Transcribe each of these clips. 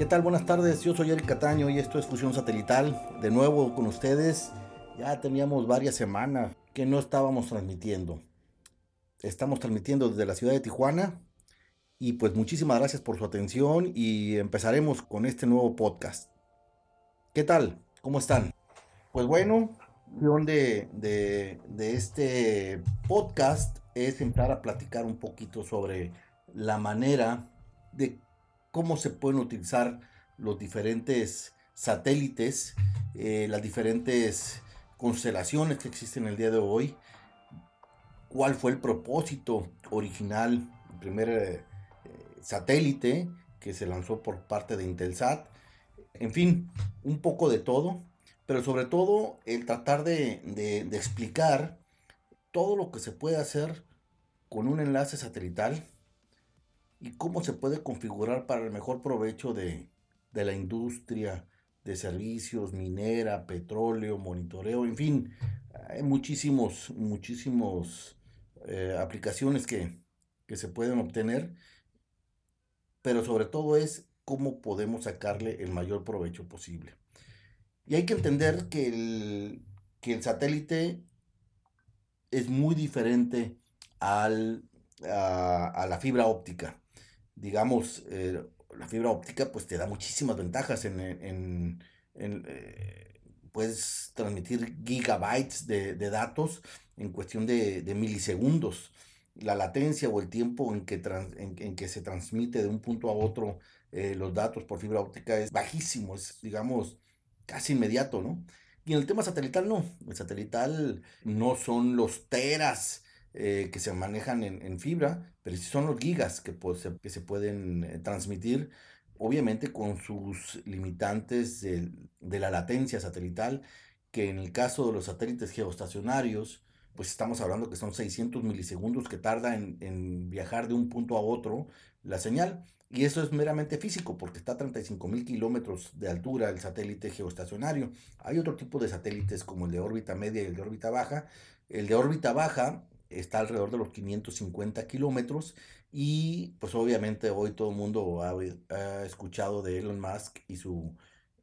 ¿Qué tal? Buenas tardes, yo soy Eric Cataño y esto es Fusión Satelital. De nuevo con ustedes, ya teníamos varias semanas que no estábamos transmitiendo. Estamos transmitiendo desde la ciudad de Tijuana y pues muchísimas gracias por su atención y empezaremos con este nuevo podcast. ¿Qué tal? ¿Cómo están? Pues bueno, de, de, de este podcast es entrar a platicar un poquito sobre la manera de cómo se pueden utilizar los diferentes satélites, eh, las diferentes constelaciones que existen el día de hoy, cuál fue el propósito original, el primer eh, satélite que se lanzó por parte de Intelsat, en fin, un poco de todo, pero sobre todo el tratar de, de explicar todo lo que se puede hacer con un enlace satelital y cómo se puede configurar para el mejor provecho de, la industria de servicios, minera, petróleo, monitoreo, en fin, hay muchísimos, muchísimos eh, aplicaciones que, se pueden obtener, pero sobre todo es cómo podemos sacarle el mayor provecho posible. Y hay que entender que el, que el satélite es muy diferente al, a la fibra óptica digamos, eh, la fibra óptica pues te da muchísimas ventajas en, en, eh, puedes transmitir gigabytes de, datos en cuestión de, milisegundos. La latencia o el tiempo en que, en, que se transmite de un punto a otro eh, los datos por fibra óptica es bajísimo, es digamos casi inmediato, ¿no? Y en el tema satelital no, el satelital no son los teras eh, que se manejan en, fibra, pero si son los gigas que, pues, que se pueden eh, transmitir, obviamente con sus limitantes de, la latencia satelital, que en el caso de los satélites geoestacionarios, pues estamos hablando que son 600 milisegundos que tarda en, en viajar de un punto a otro la señal. Y eso es meramente físico, porque está a 35 mil kilómetros de altura el satélite geoestacionario. Hay otro tipo de satélites como el de órbita media y el de órbita baja. El de órbita baja está alrededor de los 550 kilómetros y pues obviamente hoy todo el mundo ha, escuchado de Elon Musk y su,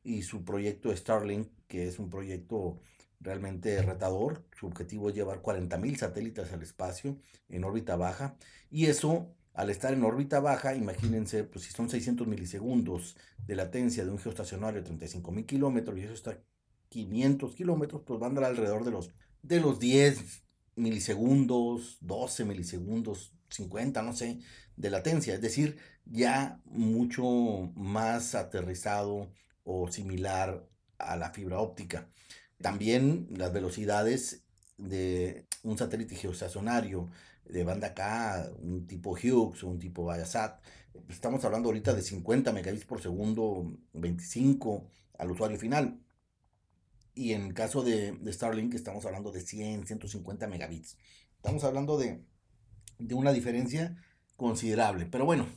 y su proyecto Starlink, que es un proyecto realmente retador. Su objetivo es llevar 40.000 satélites al espacio en órbita baja y eso al estar en órbita baja, imagínense, pues si son 600 milisegundos de latencia de un geoestacionario de 35.000 kilómetros y eso está 500 kilómetros, pues van a dar alrededor de los, de los 10, milisegundos, 12 milisegundos, 50, no sé, de latencia. Es decir, ya mucho más aterrizado o similar a la fibra óptica. También las velocidades de un satélite geoestacionario de banda K, un tipo Hughes un tipo Viasat, estamos hablando ahorita de 50 megabits por segundo, 25 al usuario final. Y en caso de, Starlink estamos hablando de 100, 150 megabits. Estamos hablando de, una diferencia considerable. Pero bueno,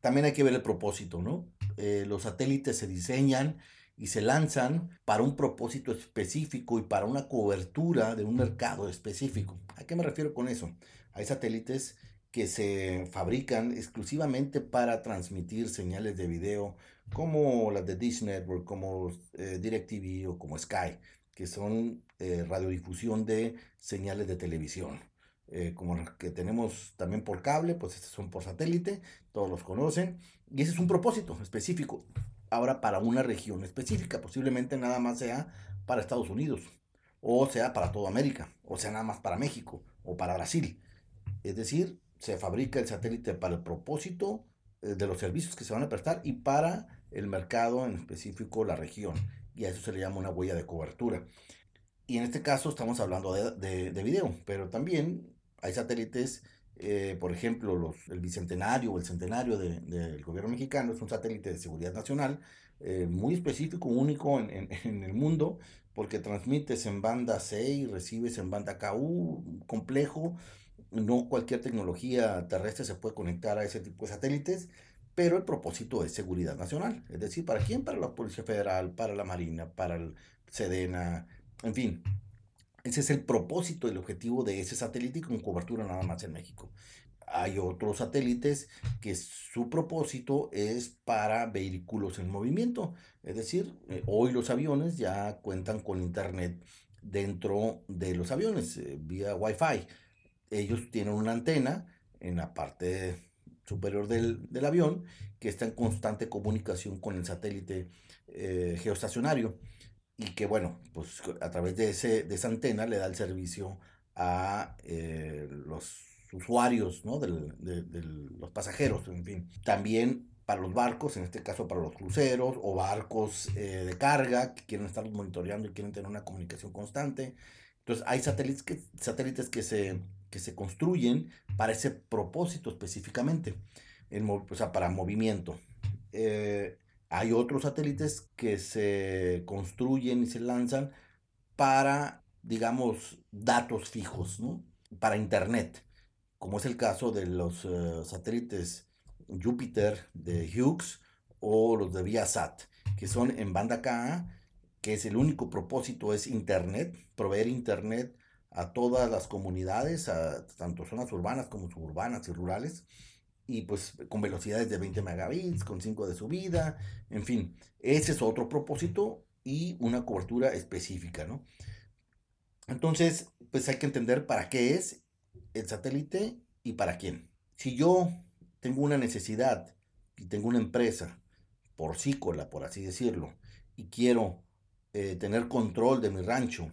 también hay que ver el propósito, ¿no? Eh, los satélites se diseñan y se lanzan para un propósito específico y para una cobertura de un mercado específico. ¿A qué me refiero con eso? Hay satélites que se fabrican exclusivamente para transmitir señales de video como las de Dish Network, como eh, DirecTV o como Sky, que son eh, radiodifusión de señales de televisión. Eh, como las que tenemos también por cable, pues estos son por satélite, todos los conocen, y ese es un propósito específico. Ahora para una región específica, posiblemente nada más sea para Estados Unidos, o sea para toda América, o sea nada más para México o para Brasil. Es decir, se fabrica el satélite para el propósito eh, de los servicios que se van a prestar y para el mercado, en específico la región. Y a eso se le llama una huella de cobertura. Y en este caso estamos hablando de, de, video, pero también hay satélites, eh, por ejemplo, los, el bicentenario o el centenario del gobierno mexicano, es un satélite de seguridad nacional eh, muy específico, único en, en, en, el mundo, porque transmites en banda C y recibes en banda KU, complejo, no cualquier tecnología terrestre se puede conectar a ese tipo de satélites, pero el propósito es seguridad nacional. Es decir, ¿para quién? Para la Policía Federal, para la Marina, para el Sedena, en fin. Ese es el propósito, el objetivo de ese satélite con cobertura nada más en México. hay otros satélites que su propósito es para vehículos en movimiento. Es decir, eh, hoy los aviones ya cuentan con internet dentro de los aviones eh, vía Wi-Fi. Ellos tienen una antena en la parte superior del, avión que está en constante comunicación con el satélite eh, geoestacionario y que bueno, pues a través de, ese, de esa antena le da el servicio a los usuarios, ¿no? de, los pasajeros, en fin. También para los barcos, en este caso para los cruceros o barcos eh, de carga que quieren estar monitoreando y quieren tener una comunicación constante. Entonces hay satélites que, satélites que, se, que se construyen para ese propósito específicamente, o sea, para movimiento. Eh, hay otros satélites que se construyen y se lanzan para, digamos, datos fijos. Para Internet como es el caso de los eh, satélites Júpiter de Hughes o los de Viasat, que son en banda Ka, que es el único propósito es Internet, proveer Internet a todas las comunidades, tanto zonas urbanas como suburbanas y rurales, y pues con velocidades de 20 megabits, con 5 de subida, en fin, ese es otro propósito y una cobertura específica, ¿no? Entonces, pues hay que entender para qué es el satélite y para quién. Si yo tengo una necesidad y tengo una empresa porcícola, por así decirlo, y quiero eh, tener control de mi rancho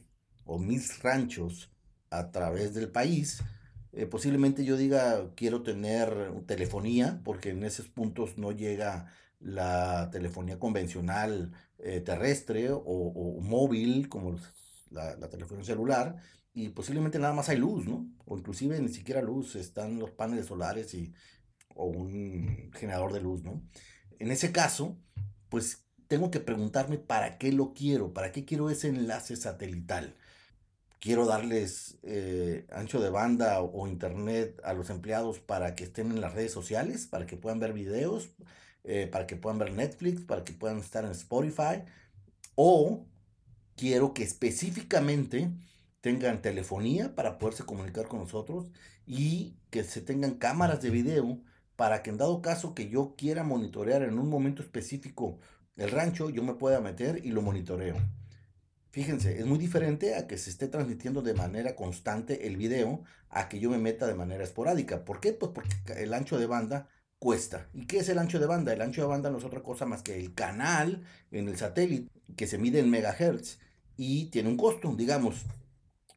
o mis ranchos a través del país, eh, posiblemente yo diga quiero tener telefonía, porque en esos puntos no llega la telefonía convencional eh, terrestre o, móvil, como la, la telefonía celular, y posiblemente nada más hay luz, ¿no? O inclusive ni siquiera luz, están los paneles solares y, o un generador de luz, ¿no? En ese caso, pues tengo que preguntarme para qué lo quiero, para qué quiero ese enlace satelital. Quiero darles eh, ancho de banda o, internet a los empleados para que estén en las redes sociales, para que puedan ver videos, eh, para que puedan ver Netflix, para que puedan estar en Spotify. O quiero que específicamente tengan telefonía para poderse comunicar con nosotros y que se tengan cámaras de video para que en dado caso que yo quiera monitorear en un momento específico el rancho, yo me pueda meter y lo monitoreo. Fíjense, es muy diferente a que se esté transmitiendo de manera constante el video a que yo me meta de manera esporádica. ¿Por qué? Pues porque el ancho de banda cuesta. ¿Y qué es el ancho de banda? El ancho de banda no es otra cosa más que el canal en el satélite que se mide en megahertz y tiene un costo, digamos,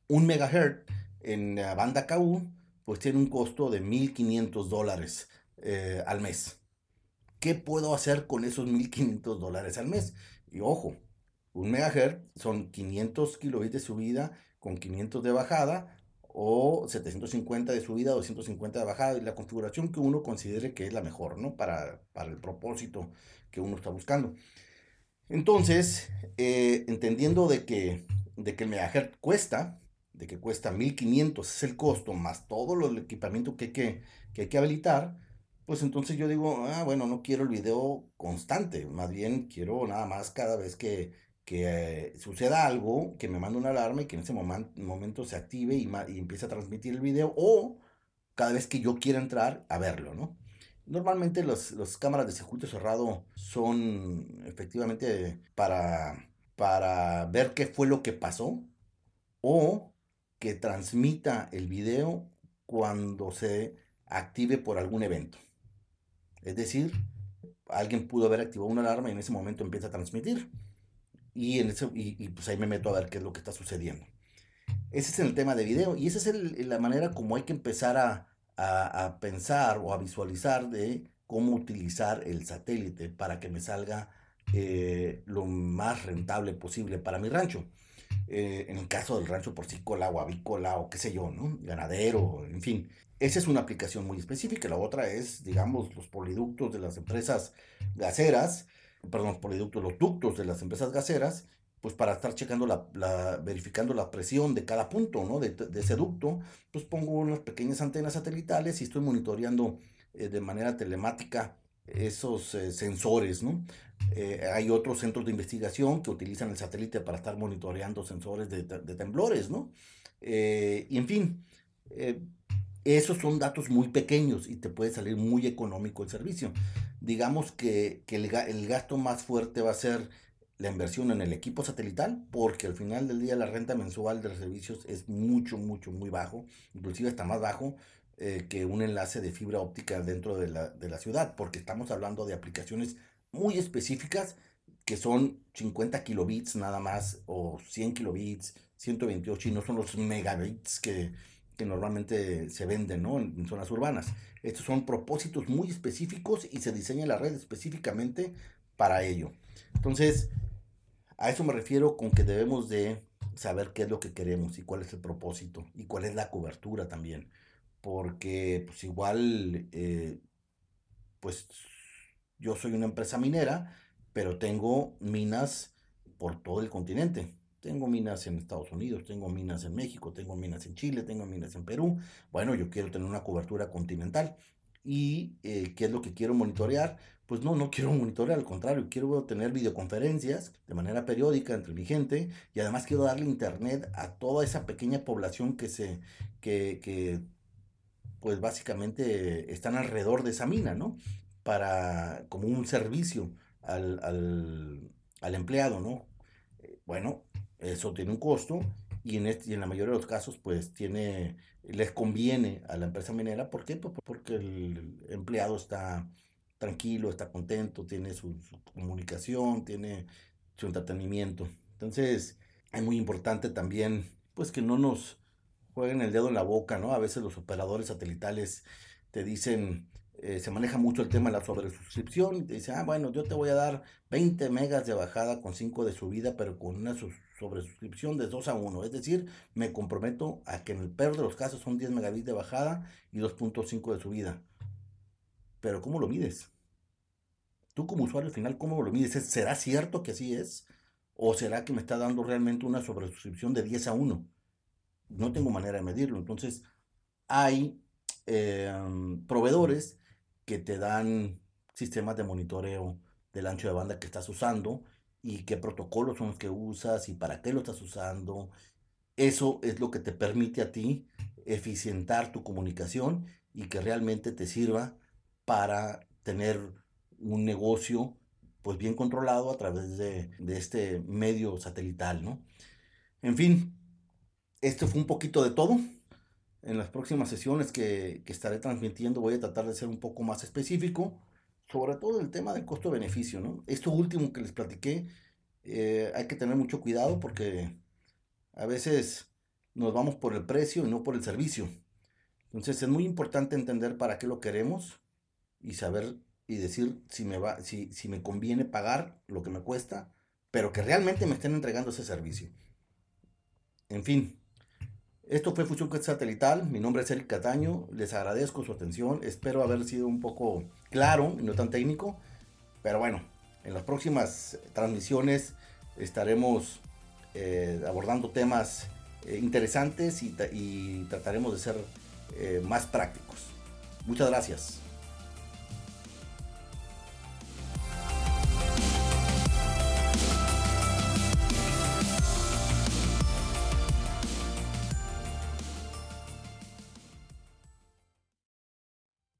un megahertz en banda KU, pues tiene un costo de 1.500 dólares eh, al mes. ¿Qué puedo hacer con esos 1.500 dólares al mes? Y ojo, un megahertz son 500 kilobits de subida con 500 de bajada o 750 de subida, 250 de bajada, y la configuración que uno considere que es la mejor, ¿no? Para, para el propósito que uno está buscando. Entonces, eh, entendiendo de que, de que el megahertz cuesta, de que cuesta 1500 es el costo, más todo el equipamiento que hay que, que hay que habilitar, pues entonces yo digo, ah, bueno, no quiero el video constante, más bien quiero nada más cada vez que, que suceda algo, que me mande una alarma y que en ese momento se active y, y empiece a transmitir el video, o cada vez que yo quiera entrar a verlo, ¿no? Normalmente las cámaras de circuito cerrado son efectivamente para, para ver qué fue lo que pasó o que transmita el video cuando se active por algún evento. Es decir, alguien pudo haber activado una alarma y en ese momento empieza a transmitir. Y, en ese, y, pues ahí me meto a ver qué es lo que está sucediendo. Ese es el tema de video y esa es la manera como hay que empezar a, a, pensar o a visualizar de cómo utilizar el satélite para que me salga eh, lo más rentable posible para mi rancho. Eh, en el caso del rancho porcícola o avícola o qué sé yo, ¿no? Ganadero, en fin. Esa es una aplicación muy específica. La otra es, digamos, los poliductos de las empresas gaseras, perdón, los poliductos, los ductos de las empresas gaseras, pues para estar checando la, verificando la presión de cada punto, ¿no? De, ese ducto, pues pongo unas pequeñas antenas satelitales y estoy monitoreando eh, de manera telemática esos eh, sensores, ¿no? Eh, hay otros centros de investigación que utilizan el satélite para estar monitoreando sensores de, temblores, ¿no? Y en fin, Esos son datos muy pequeños y te puede salir muy económico el servicio. Digamos que, el, el gasto más fuerte va a ser la inversión en el equipo satelital, porque al final del día la renta mensual de los servicios es mucho, mucho, muy bajo, inclusive está más bajo eh, que un enlace de fibra óptica dentro de la, de la ciudad, porque estamos hablando de aplicaciones muy específicas que son 50 kilobits nada más, o 100 kilobits, 128, y no son los megabits que, que normalmente se venden ¿no? en, zonas urbanas. Estos son propósitos muy específicos y se diseña la red específicamente para ello. Entonces, a eso me refiero con que debemos de saber qué es lo que queremos y cuál es el propósito y cuál es la cobertura también. Porque pues igual, eh, pues yo soy una empresa minera, pero tengo minas por todo el continente. Tengo minas en Estados Unidos, tengo minas en México, tengo minas en Chile, tengo minas en Perú. Bueno, yo quiero tener una cobertura continental. ¿Y eh, qué es lo que quiero monitorear? Pues no, no quiero monitorear, al contrario, quiero tener videoconferencias de manera periódica entre mi gente y además quiero darle internet a toda esa pequeña población que se, que, que pues básicamente están alrededor de esa mina, ¿no? Para, como un servicio al, al, al empleado, ¿no? Eh, bueno, eso tiene un costo y en, este, y en la mayoría de los casos pues tiene, les conviene a la empresa minera. ¿Por qué? Pues porque el empleado está tranquilo, está contento, tiene su, comunicación, tiene su entretenimiento. Entonces es muy importante también pues que no nos jueguen el dedo en la boca, ¿no? A veces los operadores satelitales te dicen, eh, se maneja mucho el tema de la sobresuscripción y te dice, ah, bueno, yo te voy a dar 20 megas de bajada con 5 de subida, pero con una sobresuscripción de 2 a 1. Es decir, me comprometo a que en el peor de los casos son 10 megabits de bajada y 2.5 de subida. Pero ¿cómo lo mides? Tú como usuario al final, ¿cómo lo mides? ¿Será cierto que así es? ¿O será que me está dando realmente una sobresuscripción de 10 a 1? No tengo manera de medirlo. Entonces, hay em, proveedores que te dan sistemas de monitoreo del ancho de banda que estás usando y qué protocolos son los que usas y para qué lo estás usando. Eso es lo que te permite a ti eficientar tu comunicación y que realmente te sirva para tener un negocio pues bien controlado a través de, este medio satelital, ¿no? En fin, esto fue un poquito de todo en las próximas sesiones que, estaré transmitiendo voy a tratar de ser un poco más específico, sobre todo el tema del costo-beneficio. ¿no? Esto último que les platiqué, eh, hay que tener mucho cuidado porque a veces nos vamos por el precio y no por el servicio. Entonces es muy importante entender para qué lo queremos y saber y decir si me, va, si, si me conviene pagar lo que me cuesta, pero que realmente me estén entregando ese servicio. En fin, esto fue Fusión Satelital. Mi nombre es Eric Cataño. Les agradezco su atención. Espero haber sido un poco claro y no tan técnico. Pero bueno, en las próximas transmisiones estaremos eh, abordando temas eh, interesantes y, trataremos de ser eh, más prácticos. Muchas gracias.